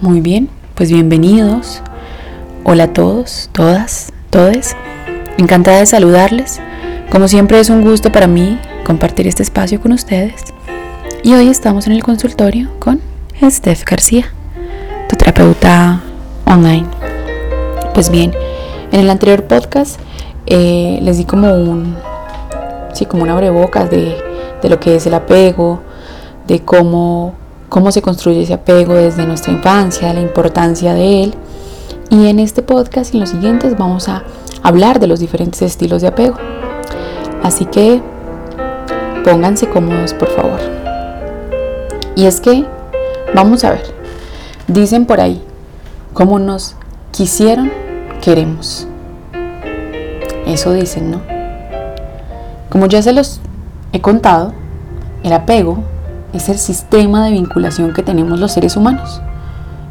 Muy bien, pues bienvenidos. Hola a todos, todas, todes. Encantada de saludarles. Como siempre es un gusto para mí compartir este espacio con ustedes. Y hoy estamos en el consultorio con Steph García, tu terapeuta online. Pues bien, en el anterior podcast eh, les di como un, sí, como un abrebocas de, de lo que es el apego, de cómo cómo se construye ese apego desde nuestra infancia, la importancia de él. Y en este podcast y en los siguientes vamos a hablar de los diferentes estilos de apego. Así que pónganse cómodos, por favor. Y es que, vamos a ver, dicen por ahí, como nos quisieron, queremos. Eso dicen, ¿no? Como ya se los he contado, el apego es el sistema de vinculación que tenemos los seres humanos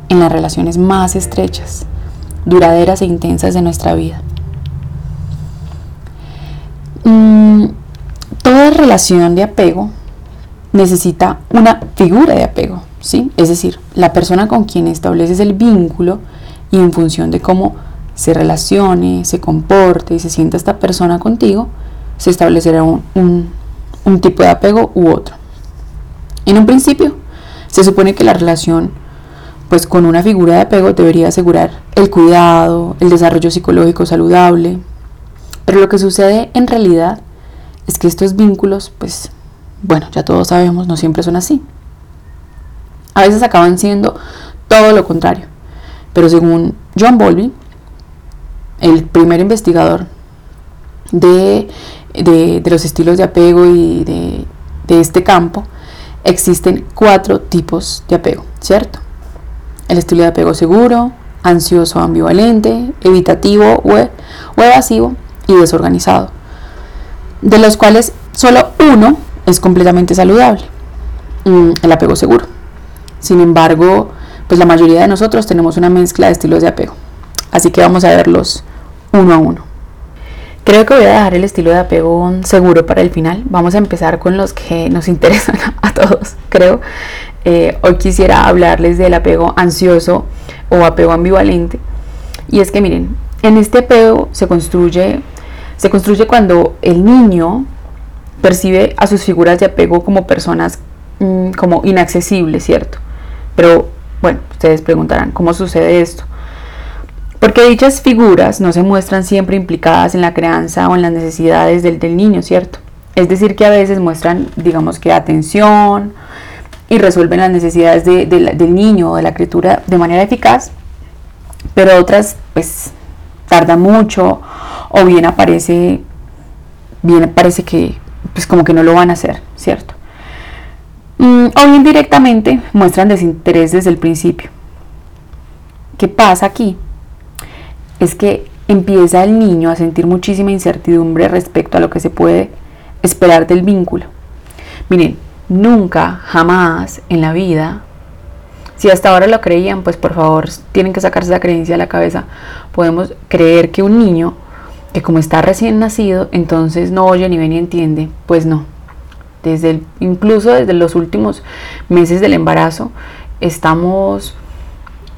en las relaciones más estrechas, duraderas e intensas de nuestra vida. Mm, toda relación de apego necesita una figura de apego, ¿sí? Es decir, la persona con quien estableces el vínculo y en función de cómo se relacione, se comporte y se sienta esta persona contigo, se establecerá un tipo de apego u otro. En un principio, se supone que la relación pues con una figura de apego debería asegurar el cuidado, el desarrollo psicológico saludable. Pero lo que sucede en realidad es que estos vínculos, pues, bueno, ya todos sabemos, no siempre son así. A veces acaban siendo todo lo contrario. Pero según John Bowlby, el primer investigador de, los estilos de apego y de, de este campo, existen cuatro tipos de apego, ¿cierto? El estilo de apego seguro, ansioso ambivalente, evitativo o, evasivo y desorganizado, de los cuales solo uno es completamente saludable, mm, el apego seguro. Sin embargo, pues la mayoría de nosotros tenemos una mezcla de estilos de apego, así que vamos a verlos uno a uno. Creo que voy a dejar el estilo de apego seguro para el final. Vamos a empezar con los que nos interesan a todos, creo. Eh, hoy quisiera hablarles del apego ansioso o apego ambivalente. Y es que miren, en este apego se construye, se construye cuando el niño percibe a sus figuras de apego como personas mm, como inaccesibles, ¿cierto? Pero bueno, ustedes preguntarán, ¿cómo sucede esto? Porque dichas figuras no se muestran siempre implicadas en la crianza o en las necesidades del, niño, ¿cierto? Es decir, que a veces muestran, digamos que atención y resuelven las necesidades del niño o de la criatura de manera eficaz, pero otras pues tarda mucho o bien aparece, bien parece que pues como que no lo van a hacer, ¿cierto? Mm, o bien directamente muestran desinterés desde el principio. ¿Qué pasa aquí? Es que empieza el niño a sentir muchísima incertidumbre respecto a lo que se puede esperar del vínculo. Miren, nunca, jamás en la vida, si hasta ahora lo creían, pues por favor tienen que sacarse esa creencia de la cabeza. Podemos creer que un niño que como está recién nacido, entonces no oye ni ve ni entiende. Pues no. Desde incluso desde los últimos meses del embarazo estamos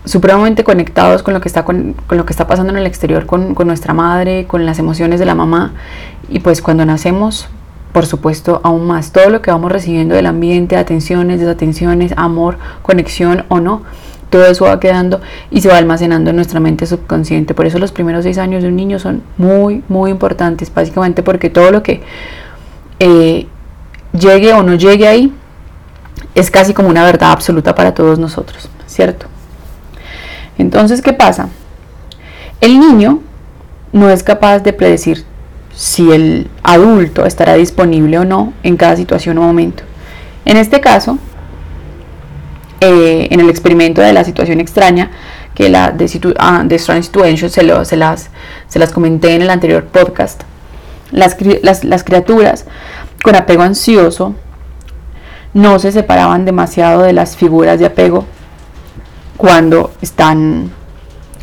supremamente conectados con lo que está, con, lo que está pasando en el exterior con, nuestra madre, con las emociones de la mamá. Y pues cuando nacemos, por supuesto, aún más todo lo que vamos recibiendo del ambiente, atenciones, desatenciones, amor, conexión o no, todo eso va quedando y se va almacenando en nuestra mente subconsciente. Por eso los primeros seis años de un niño son muy, muy importantes, básicamente porque todo lo que eh, llegue o no llegue ahí es casi como una verdad absoluta para todos nosotros, ¿cierto? Entonces, ¿qué pasa? El niño no es capaz de predecir si el adulto estará disponible o no en cada situación o momento. En este caso, eh, en el experimento de la situación extraña, que la de, ah, Strange Situation se, las, se las comenté en el anterior podcast, las, las criaturas con apego ansioso no se separaban demasiado de las figuras de apego cuando están,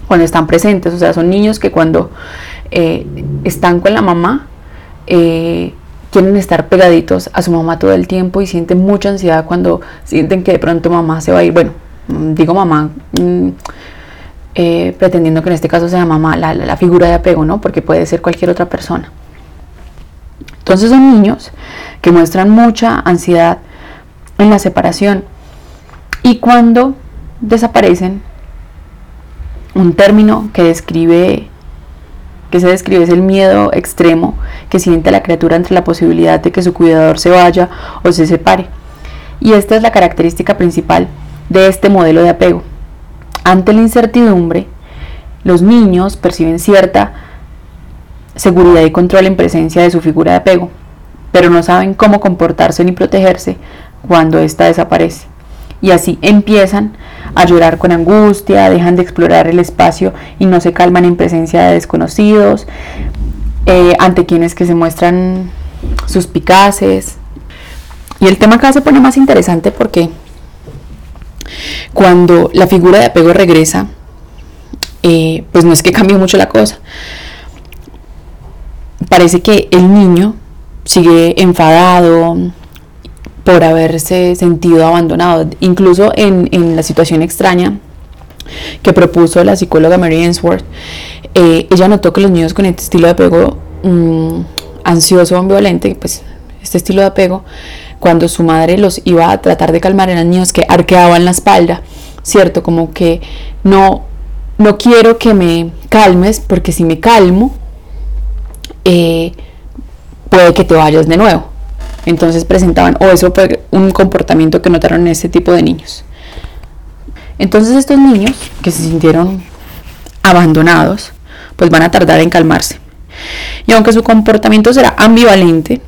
cuando están presentes. O sea, son niños que cuando eh, están con la mamá, eh, quieren estar pegaditos a su mamá todo el tiempo y sienten mucha ansiedad cuando sienten que de pronto mamá se va a ir. Bueno, digo mamá, mm, eh, pretendiendo que en este caso sea mamá, la, la figura de apego, ¿no? Porque puede ser cualquier otra persona. Entonces son niños que muestran mucha ansiedad en la separación y cuando desaparecen, un término que describe que se describe es el miedo extremo que siente la criatura entre la posibilidad de que su cuidador se vaya o se separe. Y esta es la característica principal de este modelo de apego. Ante la incertidumbre, los niños perciben cierta seguridad y control en presencia de su figura de apego, pero no saben cómo comportarse ni protegerse cuando ésta desaparece. Y así empiezan a llorar con angustia, dejan de explorar el espacio y no se calman en presencia de desconocidos, eh, ante quienes que se muestran suspicaces. Y el tema acá se pone más interesante porque cuando la figura de apego regresa, eh, pues no es que cambie mucho la cosa. Parece que el niño sigue enfadado, por haberse sentido abandonado. Incluso en, la situación extraña que propuso la psicóloga Mary Ainsworth, eh, ella notó que los niños con este estilo de apego mm, ansioso o ambivalente, pues este estilo de apego, cuando su madre los iba a tratar de calmar, eran niños que arqueaban la espalda, ¿cierto? Como que no, no quiero que me calmes, porque si me calmo, eh, puede que te vayas de nuevo. Entonces presentaban, o eso fue un comportamiento que notaron en este tipo de niños. Entonces estos niños que se sintieron abandonados, pues van a tardar en calmarse. Y aunque su comportamiento será ambivalente,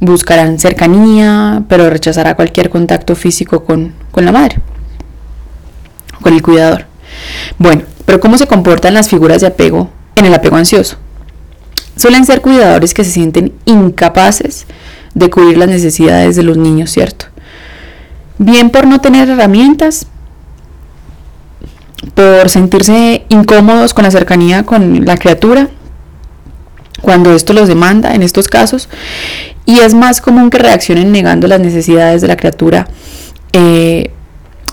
buscarán cercanía, pero rechazará cualquier contacto físico con, con la madre, con el cuidador. Bueno, pero ¿cómo se comportan las figuras de apego en el apego ansioso? Suelen ser cuidadores que se sienten incapaces de cubrir las necesidades de los niños, ¿cierto? Bien por no tener herramientas, por sentirse incómodos con la cercanía con la criatura, cuando esto los demanda en estos casos, y es más común que reaccionen negando las necesidades de la criatura, eh,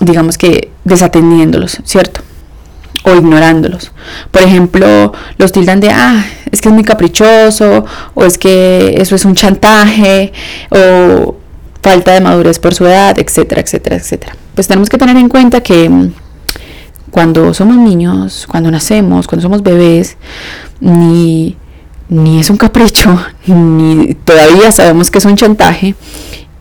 digamos que desatendiéndolos, ¿cierto? o ignorándolos. Por ejemplo, los tildan de, ah, es que es muy caprichoso, o es que eso es un chantaje, o falta de madurez por su edad, etcétera, etcétera, etcétera. Pues tenemos que tener en cuenta que mm, cuando somos niños, cuando nacemos, cuando somos bebés, ni, ni es un capricho, ni todavía sabemos que es un chantaje,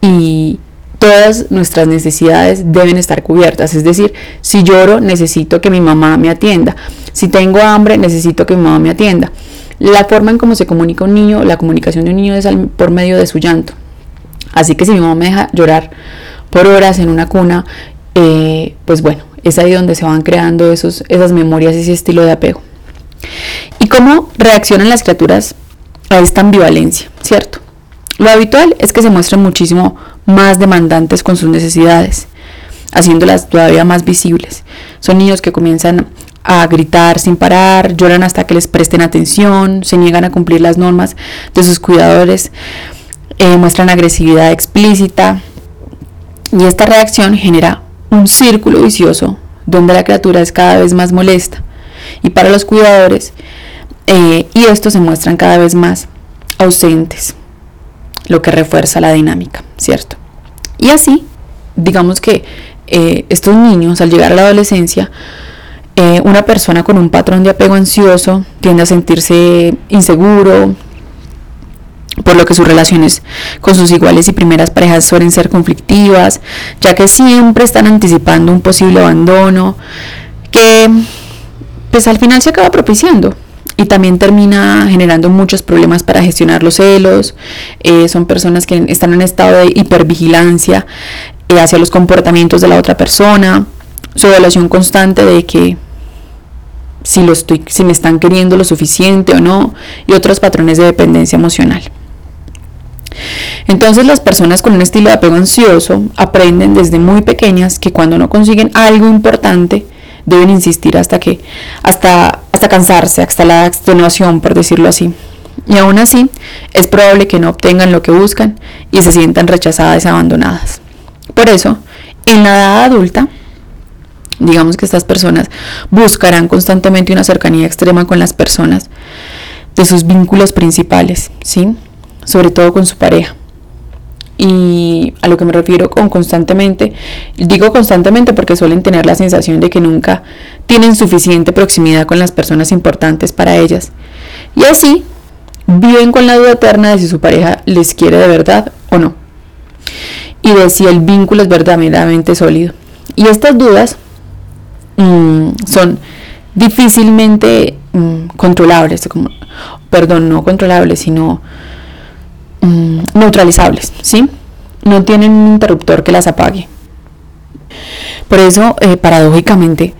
y todas nuestras necesidades deben estar cubiertas. Es decir, si lloro, necesito que mi mamá me atienda. Si tengo hambre, necesito que mi mamá me atienda. La forma en cómo se comunica un niño, la comunicación de un niño es por medio de su llanto. Así que si mi mamá me deja llorar por horas en una cuna, eh, pues bueno, es ahí donde se van creando esos, esas memorias, ese estilo de apego. ¿Y cómo reaccionan las criaturas a esta ambivalencia? ¿Cierto? Lo habitual es que se muestren muchísimo más demandantes con sus necesidades, haciéndolas todavía más visibles. Son niños que comienzan a gritar sin parar, lloran hasta que les presten atención, se niegan a cumplir las normas de sus cuidadores, eh, muestran agresividad explícita y esta reacción genera un círculo vicioso donde la criatura es cada vez más molesta y para los cuidadores eh, y estos se muestran cada vez más ausentes lo que refuerza la dinámica, ¿cierto? Y así, digamos que eh, estos niños al llegar a la adolescencia, eh, una persona con un patrón de apego ansioso tiende a sentirse inseguro, por lo que sus relaciones con sus iguales y primeras parejas suelen ser conflictivas, ya que siempre están anticipando un posible abandono, que pues al final se acaba propiciando y también termina generando muchos problemas para gestionar los celos. Eh, son personas que están en estado de hipervigilancia eh, hacia los comportamientos de la otra persona, su evaluación constante de que si, lo estoy, si me están queriendo lo suficiente o no, y otros patrones de dependencia emocional. Entonces las personas con un estilo de apego ansioso aprenden desde muy pequeñas que cuando no consiguen algo importante, deben insistir hasta que, hasta, hasta cansarse, hasta la extenuación, por decirlo así. Y aún así, es probable que no obtengan lo que buscan y se sientan rechazadas y abandonadas. Por eso, en la edad adulta, Digamos que estas personas buscarán constantemente una cercanía extrema con las personas de sus vínculos principales, ¿sí? Sobre todo con su pareja. Y a lo que me refiero con constantemente, digo constantemente porque suelen tener la sensación de que nunca tienen suficiente proximidad con las personas importantes para ellas. Y así viven con la duda eterna de si su pareja les quiere de verdad o no. Y de si el vínculo es verdaderamente sólido. Y estas dudas mm, son difícilmente mm, controlables, como, perdón, no controlables, sino mm, neutralizables, ¿sí? No tienen un interruptor que las apague. Por eso, eh, paradójicamente,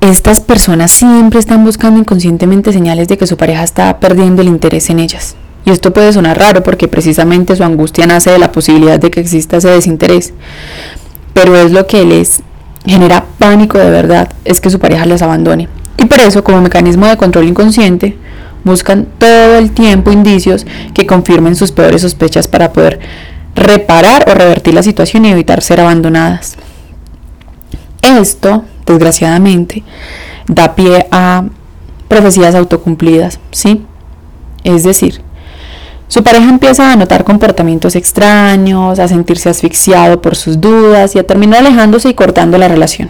estas personas siempre están buscando inconscientemente señales de que su pareja está perdiendo el interés en ellas. Y esto puede sonar raro porque precisamente su angustia nace de la posibilidad de que exista ese desinterés. Pero es lo que les genera pánico de verdad, es que su pareja les abandone. Y por eso, como mecanismo de control inconsciente, buscan todo el tiempo indicios que confirmen sus peores sospechas para poder reparar o revertir la situación y evitar ser abandonadas. Esto, desgraciadamente, da pie a profecías autocumplidas, ¿sí? Es decir, su pareja empieza a notar comportamientos extraños, a sentirse asfixiado por sus dudas y a terminar alejándose y cortando la relación.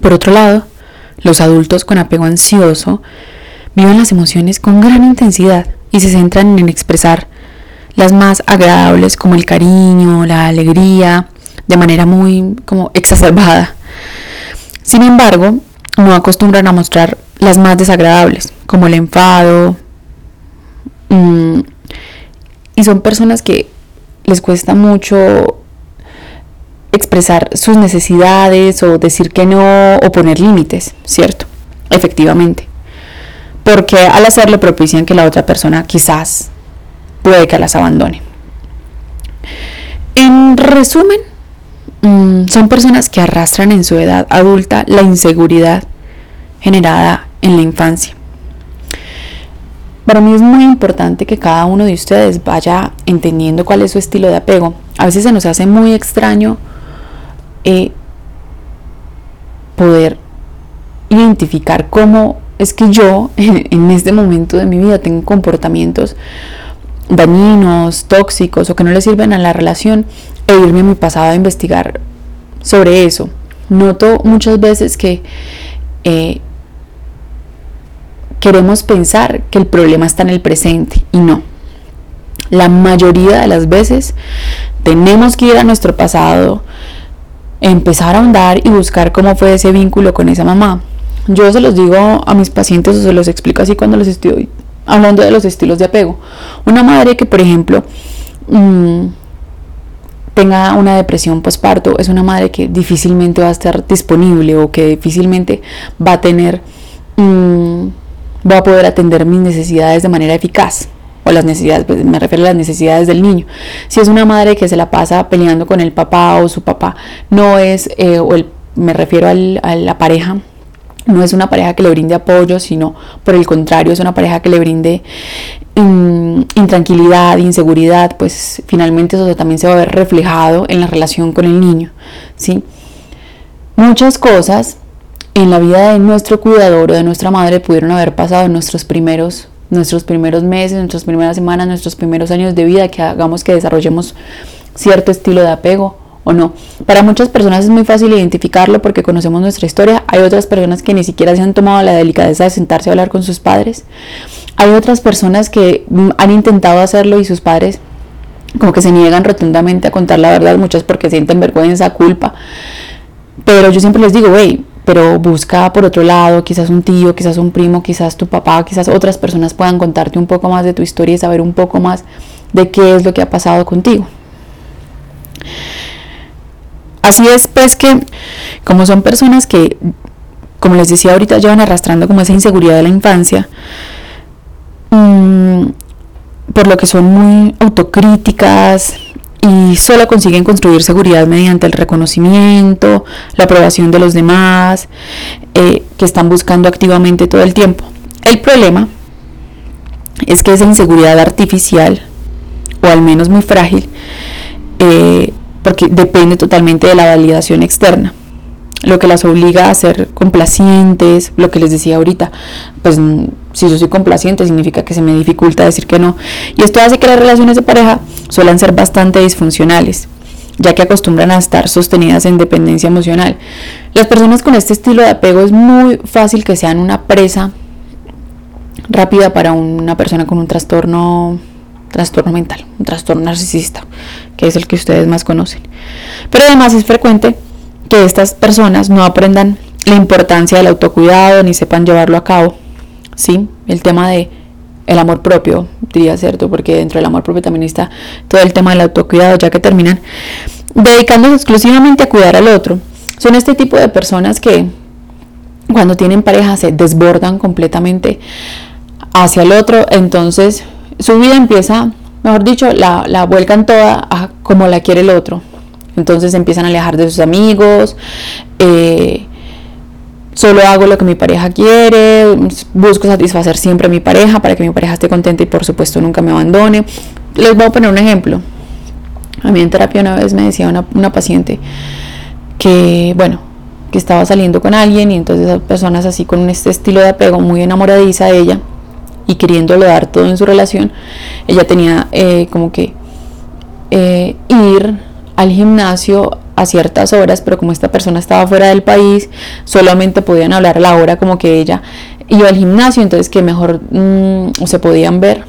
Por otro lado, los adultos con apego ansioso viven las emociones con gran intensidad y se centran en expresar las más agradables como el cariño, la alegría, de manera muy como exacerbada. Sin embargo, no acostumbran a mostrar las más desagradables, como el enfado. Mm, y son personas que les cuesta mucho expresar sus necesidades o decir que no o poner límites, ¿cierto? Efectivamente. Porque al hacerlo propician que la otra persona quizás puede que las abandone. En resumen, mm, son personas que arrastran en su edad adulta la inseguridad generada en la infancia. Para mí es muy importante que cada uno de ustedes vaya entendiendo cuál es su estilo de apego. A veces se nos hace muy extraño eh, poder identificar cómo es que yo en, este momento de mi vida tengo comportamientos dañinos, tóxicos o que no le sirven a la relación e irme a mi pasado a investigar sobre eso. Noto muchas veces que eh, queremos pensar que el problema está en el presente y no. La mayoría de las veces tenemos que ir a nuestro pasado, empezar a ahondar y buscar cómo fue ese vínculo con esa mamá. Yo se los digo a mis pacientes o se los explico así cuando los estoy hablando de los estilos de apego. Una madre que, por ejemplo, mm, tenga una depresión postparto es una madre que difícilmente va a estar disponible o que difícilmente va a tener, mm, va a poder atender mis necesidades de manera eficaz o las necesidades, pues, me refiero a las necesidades del niño. Si es una madre que se la pasa peleando con el papá o su papá, no es, eh, o el, me refiero a la pareja no es una pareja que le brinde apoyo, sino por el contrario, es una pareja que le brinde mm, intranquilidad, inseguridad, pues finalmente eso también se va a ver reflejado en la relación con el niño. ¿sí? Muchas cosas en la vida de nuestro cuidador o de nuestra madre pudieron haber pasado nuestros primeros, nuestros primeros meses, nuestras primeras semanas, nuestros primeros años de vida, que hagamos que desarrollemos cierto estilo de apego o no. Para muchas personas es muy fácil identificarlo porque conocemos nuestra historia. Hay otras personas que ni siquiera se han tomado la delicadeza de sentarse a hablar con sus padres. Hay otras personas que mm, han intentado hacerlo y sus padres como que se niegan rotundamente a contar la verdad, muchas porque sienten vergüenza, culpa. Pero yo siempre les digo, hey, pero busca por otro lado, quizás un tío, quizás un primo, quizás tu papá, quizás otras personas puedan contarte un poco más de tu historia y saber un poco más de qué es lo que ha pasado contigo. Así es, pues que como son personas que, como les decía ahorita, llevan arrastrando como esa inseguridad de la infancia, mm, por lo que son muy autocríticas y solo consiguen construir seguridad mediante el reconocimiento, la aprobación de los demás, eh, que están buscando activamente todo el tiempo. El problema es que esa inseguridad artificial, o al menos muy frágil, eh, porque depende totalmente de la validación externa. lo que las obliga a ser complacientes, lo que les decía ahorita, pues si yo soy complaciente significa que se me dificulta decir que no. Y esto hace que las relaciones de pareja suelen ser bastante disfuncionales, ya que acostumbran a estar sostenidas en dependencia emocional. Las personas con este estilo de apego es muy fácil que sean una presa rápida para una persona con un trastorno trastorno mental, un trastorno narcisista, que es el que ustedes más conocen. Pero además es frecuente que estas personas no aprendan la importancia del autocuidado ni sepan llevarlo a cabo. ¿Sí? El tema de el amor propio, diría cierto, porque dentro del amor propio también está todo el tema del autocuidado, ya que terminan dedicándose exclusivamente a cuidar al otro. Son este tipo de personas que cuando tienen pareja se desbordan completamente hacia el otro, entonces su vida empieza, mejor dicho, la, la vuelcan toda a como la quiere el otro. Entonces empiezan a alejar de sus amigos, eh, solo hago lo que mi pareja quiere, busco satisfacer siempre a mi pareja para que mi pareja esté contenta y por supuesto nunca me abandone. Les voy a poner un ejemplo. A mí en terapia una vez me decía una, una paciente que, bueno, que estaba saliendo con alguien y entonces personas así con este estilo de apego muy enamoradiza de ella y queriéndole dar todo en su relación, ella tenía eh, como que eh, ir al gimnasio a ciertas horas, pero como esta persona estaba fuera del país, solamente podían hablar a la hora como que ella iba al gimnasio, entonces que mejor mm, se podían ver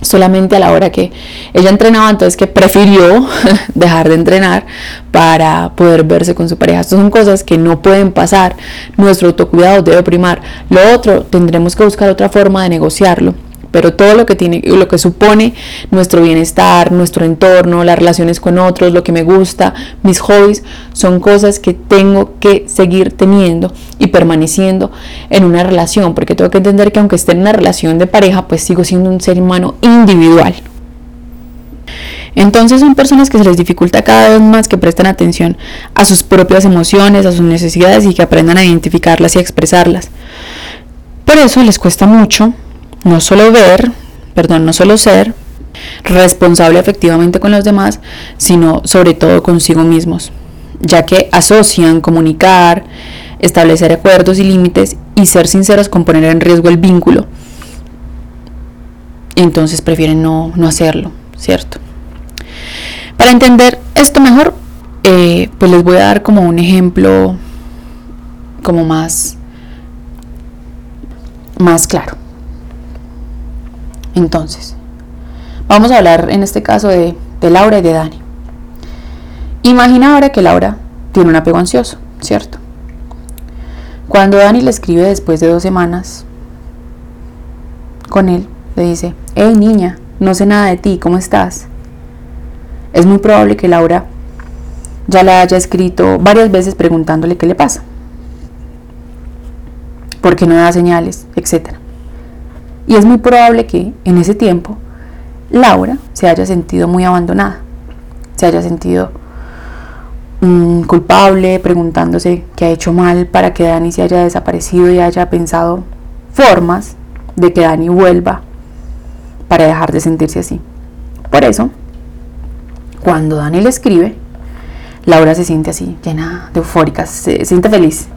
solamente a la hora que ella entrenaba, entonces que prefirió dejar de entrenar para poder verse con su pareja. Estas son cosas que no pueden pasar. Nuestro autocuidado debe primar. Lo otro, tendremos que buscar otra forma de negociarlo pero todo lo que tiene lo que supone nuestro bienestar, nuestro entorno, las relaciones con otros, lo que me gusta, mis hobbies, son cosas que tengo que seguir teniendo y permaneciendo en una relación, porque tengo que entender que aunque esté en una relación de pareja, pues sigo siendo un ser humano individual. Entonces son personas que se les dificulta cada vez más que presten atención a sus propias emociones, a sus necesidades y que aprendan a identificarlas y a expresarlas. Por eso les cuesta mucho no solo ver, perdón, no solo ser responsable efectivamente con los demás, sino sobre todo consigo mismos, ya que asocian comunicar, establecer acuerdos y límites y ser sinceros con poner en riesgo el vínculo. Entonces prefieren no, hacerlo, ¿cierto? Para entender esto mejor, eh, pues les voy a dar como un ejemplo como más, más claro. Entonces, vamos a hablar en este caso de, Laura y de Dani. Imagina ahora que Laura tiene un apego ansioso, ¿cierto? Cuando Dani le escribe después de dos semanas con él, le dice, hey niña, no sé nada de ti, ¿cómo estás? Es muy probable que Laura ya la haya escrito varias veces preguntándole qué le pasa, por qué no da señales, etcétera. Y es muy probable que en ese tiempo Laura se haya sentido muy abandonada, se haya sentido mm, culpable, preguntándose qué ha hecho mal para que Dani se haya desaparecido y haya pensado formas de que Dani vuelva para dejar de sentirse así. Por eso, cuando Dani le escribe, Laura se siente así, llena de eufórica, se siente feliz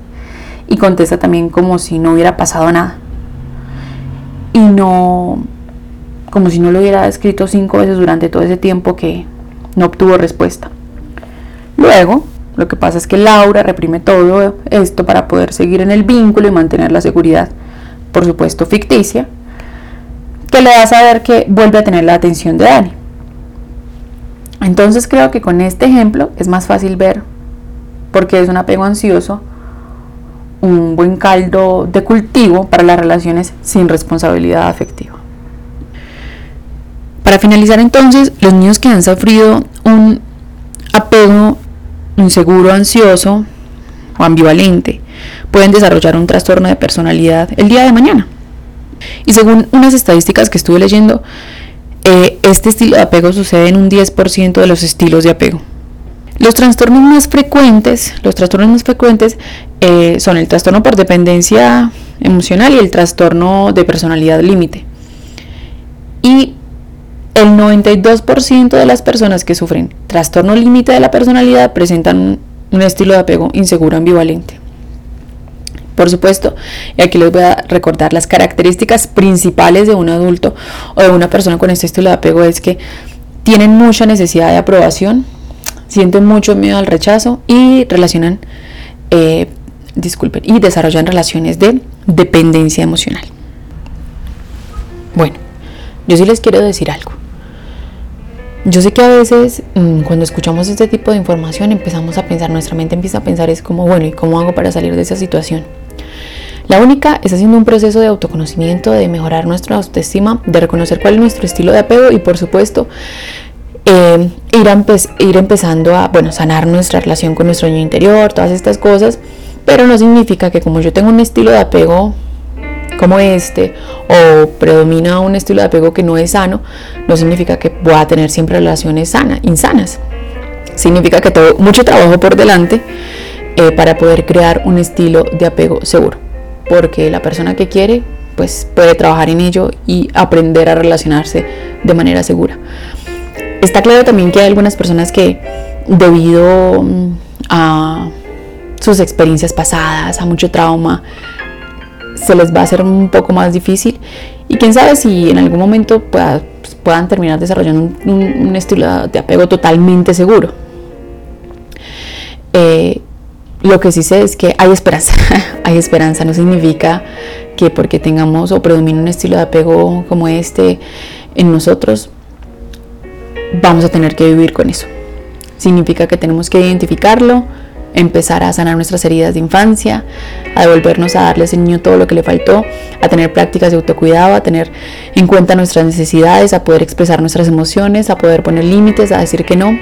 y contesta también como si no hubiera pasado nada y no, como si no lo hubiera escrito cinco veces durante todo ese tiempo que no obtuvo respuesta. Luego, lo que pasa es que Laura reprime todo esto para poder seguir en el vínculo y mantener la seguridad, por supuesto ficticia, que le da a saber que vuelve a tener la atención de Dani. Entonces creo que con este ejemplo es más fácil ver por qué es un apego ansioso un buen caldo de cultivo para las relaciones sin responsabilidad afectiva. Para finalizar entonces, los niños que han sufrido un apego inseguro, ansioso o ambivalente pueden desarrollar un trastorno de personalidad el día de mañana. Y según unas estadísticas que estuve leyendo, eh, este estilo de apego sucede en un 10% de los estilos de apego. Los trastornos más frecuentes, los trastornos más frecuentes eh, son el trastorno por dependencia emocional y el trastorno de personalidad límite. Y el 92% de las personas que sufren trastorno límite de la personalidad presentan un estilo de apego inseguro ambivalente. Por supuesto, y aquí les voy a recordar las características principales de un adulto o de una persona con este estilo de apego es que tienen mucha necesidad de aprobación, sienten mucho miedo al rechazo y relacionan, eh, disculpen, y desarrollan relaciones de dependencia emocional. Bueno, yo sí les quiero decir algo. Yo sé que a veces mm, cuando escuchamos este tipo de información empezamos a pensar, nuestra mente empieza a pensar es como, bueno, ¿y cómo hago para salir de esa situación? La única es haciendo un proceso de autoconocimiento, de mejorar nuestra autoestima, de reconocer cuál es nuestro estilo de apego y por supuesto eh, ir, empezando a bueno, sanar nuestra relación con nuestro niño interior, todas estas cosas, pero no significa que como yo tengo un estilo de apego como este o predomina un estilo de apego que no es sano, no significa que voy a tener siempre relaciones sanas, insanas. Significa que tengo mucho trabajo por delante eh, para poder crear un estilo de apego seguro. Porque la persona que quiere, pues puede trabajar en ello y aprender a relacionarse de manera segura. Está claro también que hay algunas personas que debido mm, a sus experiencias pasadas, a mucho trauma, se les va a hacer un poco más difícil y quién sabe si en algún momento pues, puedan terminar desarrollando un, estilo de apego totalmente seguro. Eh, lo que sí sé es que hay esperanza, hay esperanza, no significa que porque tengamos o predomine un estilo de apego como este en nosotros, vamos a tener que vivir con eso. Significa que tenemos que identificarlo, empezar a sanar nuestras heridas de infancia, a devolvernos a darle a ese niño todo lo que le faltó, a tener prácticas de autocuidado, a tener en cuenta nuestras necesidades, a poder expresar nuestras emociones, a poder poner límites, a decir que no.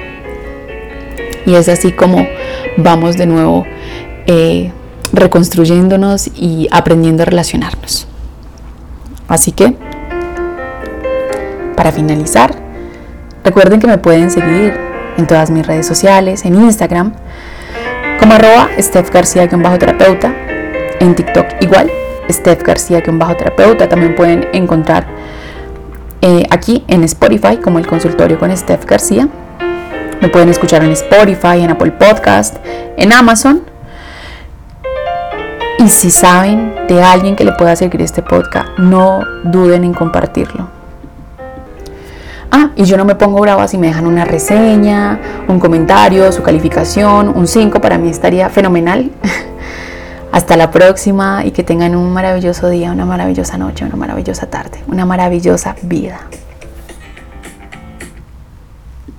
Y es así como vamos de nuevo eh, reconstruyéndonos y aprendiendo a relacionarnos. Así que, para finalizar, Recuerden que me pueden seguir en todas mis redes sociales, en Instagram, como arroba Steph García-terapeuta, en TikTok igual, Steph García-terapeuta, también pueden encontrar eh, aquí en Spotify como el consultorio con Steph García. Me pueden escuchar en Spotify, en Apple Podcast, en Amazon. Y si saben de alguien que le pueda seguir este podcast, no duden en compartirlo. Ah, y yo no me pongo brava si me dejan una reseña, un comentario, su calificación, un 5 para mí estaría fenomenal. Hasta la próxima y que tengan un maravilloso día, una maravillosa noche, una maravillosa tarde, una maravillosa vida.